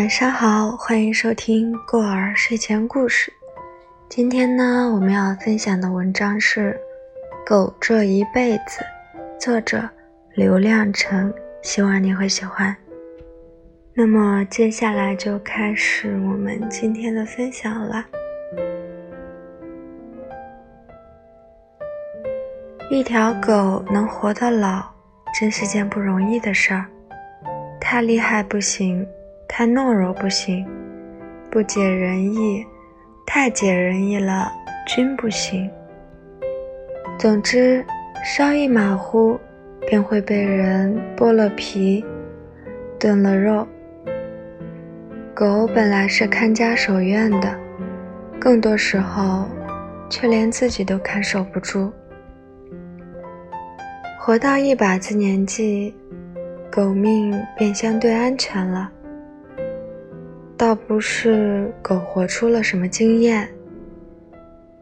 晚上好，欢迎收听过儿睡前故事。今天呢，我们要分享的文章是《狗这一辈子》，作者刘亮程，希望你会喜欢。那么接下来就开始我们今天的分享了。一条狗能活到老，真是件不容易的事儿。太厉害不行。太懦弱不行，不解人意；太解人意了，均不行。总之，稍一马虎，便会被人剥了皮，炖了肉。狗本来是看家守院的，更多时候，却连自己都看守不住。活到一把子年纪，狗命便相对安全了。倒不是狗活出了什么经验，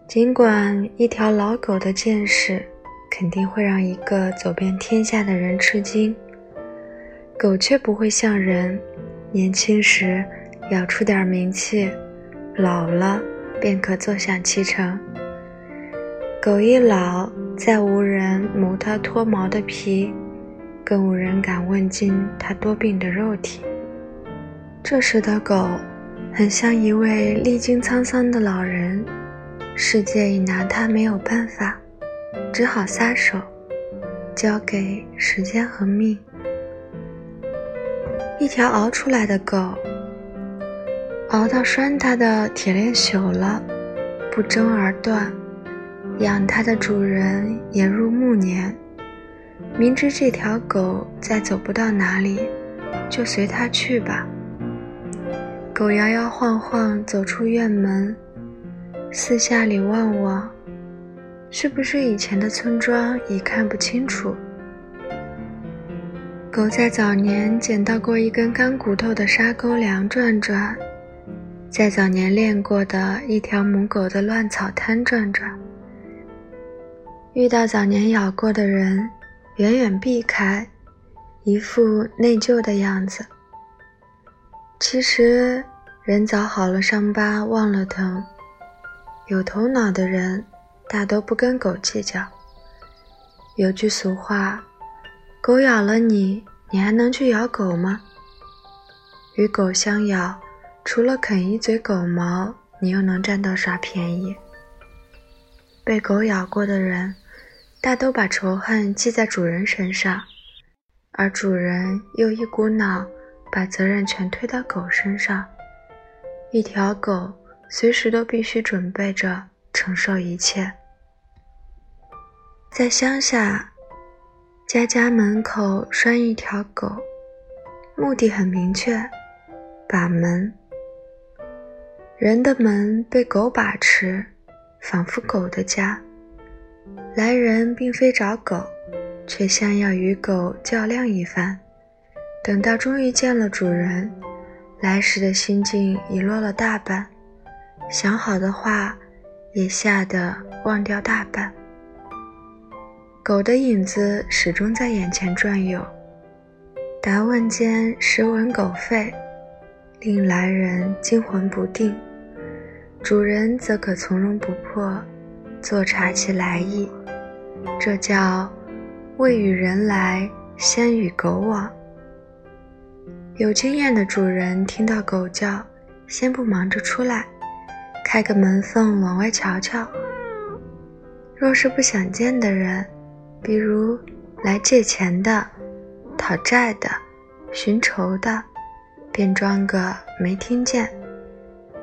尽管一条老狗的见识肯定会让一个走遍天下的人吃惊，狗却不会像人，年轻时咬出点名气，老了便可坐享其成。狗一老，再无人谋它脱毛的皮，更无人敢问津它多病的肉体。这时的狗，很像一位历经沧桑的老人，世界已拿它没有办法，只好撒手，交给时间和命。一条熬出来的狗，熬到拴它的铁链朽了，不争而断，养它的主人也入暮年，明知这条狗再走不到哪里，就随它去吧。狗摇摇晃晃走出院门，四下里望望，是不是以前的村庄已看不清楚？狗在早年捡到过一根干骨头的沙沟梁转转，在早年练过的一条母狗的乱草滩转转，遇到早年咬过的人，远远避开，一副内疚的样子。其实，人早好了伤疤忘了疼。有头脑的人，大都不跟狗计较。有句俗话：“狗咬了你，你还能去咬狗吗？”与狗相咬，除了啃一嘴狗毛，你又能占到啥便宜？被狗咬过的人，大都把仇恨记在主人身上，而主人又一股脑。把责任全推到狗身上，一条狗随时都必须准备着承受一切。在乡下，家家门口拴一条狗，目的很明确，把门。人的门被狗把持，仿佛狗的家。来人并非找狗，却像要与狗较量一番。等到终于见了主人，来时的心境已落了大半，想好的话也吓得忘掉大半。狗的影子始终在眼前转悠，答问间时闻狗吠，令来人惊魂不定，主人则可从容不迫，坐察其来意。这叫未与人来，先与狗往。有经验的主人听到狗叫，先不忙着出来，开个门缝往外瞧瞧。若是不想见的人，比如来借钱的、讨债的、寻仇的，便装个没听见，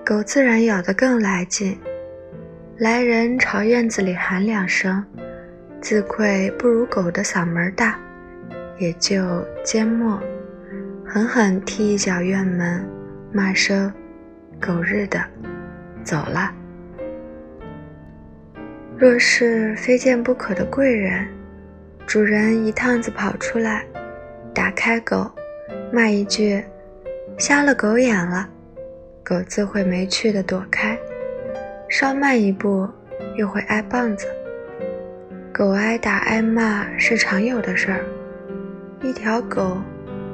狗自然咬得更来劲。来人朝院子里喊两声，自愧不如狗的嗓门大，也就缄默。狠狠踢一脚院门，骂声“狗日的”，走了。若是非见不可的贵人，主人一趟子跑出来，打开狗，骂一句“瞎了狗眼了”，狗自会没趣的躲开，稍慢一步又会挨棒子。狗挨打挨骂是常有的事儿，一条狗。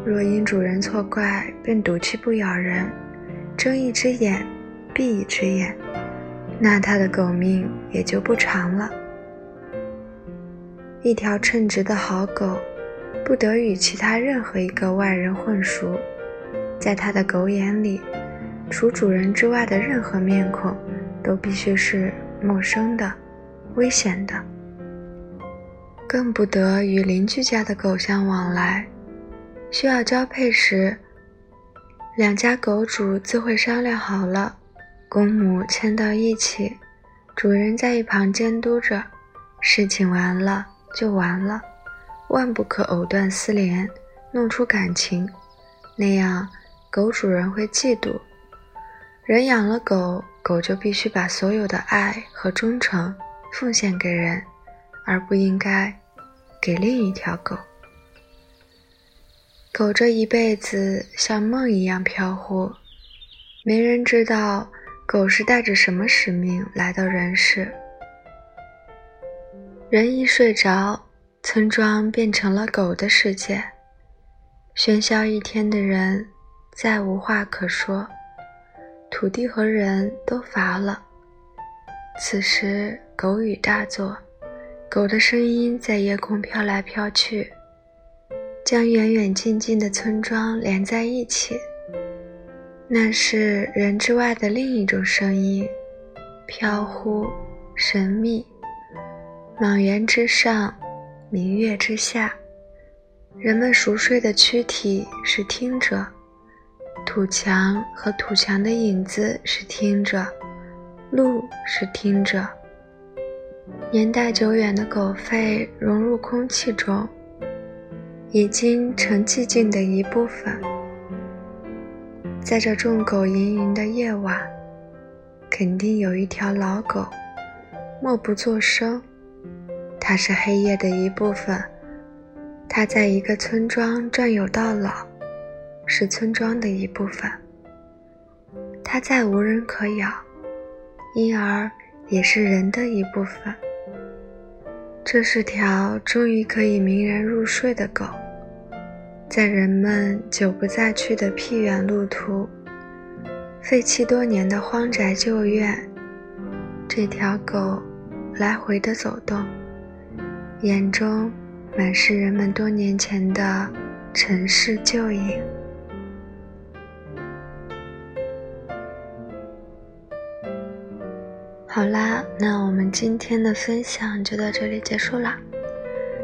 若因主人错怪，便赌气不咬人，睁一只眼闭一只眼，那它的狗命也就不长了。一条称职的好狗，不得与其他任何一个外人混熟，在他的狗眼里，除主人之外的任何面孔，都必须是陌生的、危险的，更不得与邻居家的狗相往来。需要交配时，两家狗主自会商量好了，公母牵到一起，主人在一旁监督着。事情完了就完了，万不可藕断丝连，弄出感情，那样狗主人会嫉妒。人养了狗，狗就必须把所有的爱和忠诚奉献给人，而不应该给另一条狗。狗这一辈子像梦一样飘忽，没人知道狗是带着什么使命来到人世。人一睡着，村庄变成了狗的世界，喧嚣一天的人再无话可说，土地和人都乏了。此时，狗语大作，狗的声音在夜空飘来飘去。将远远近近的村庄连在一起，那是人之外的另一种声音，飘忽神秘。莽原之上，明月之下，人们熟睡的躯体是听着，土墙和土墙的影子是听着，路是听着，年代久远的狗吠融入空气中。已经成寂静的一部分。在这众狗盈盈的夜晚，肯定有一条老狗，默不作声。它是黑夜的一部分。它在一个村庄转悠到老，是村庄的一部分。它再无人可咬，因而也是人的一部分。这是条终于可以鸣人入睡的狗，在人们久不再去的僻远路途、废弃多年的荒宅旧院，这条狗来回的走动，眼中满是人们多年前的城市旧影。好啦，那我们今天的分享就到这里结束啦。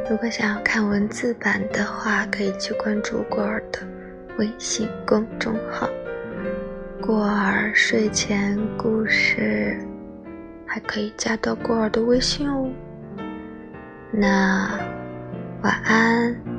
如果想要看文字版的话，可以去关注过儿的微信公众号“过儿睡前故事”，还可以加到过儿的微信哦。那晚安。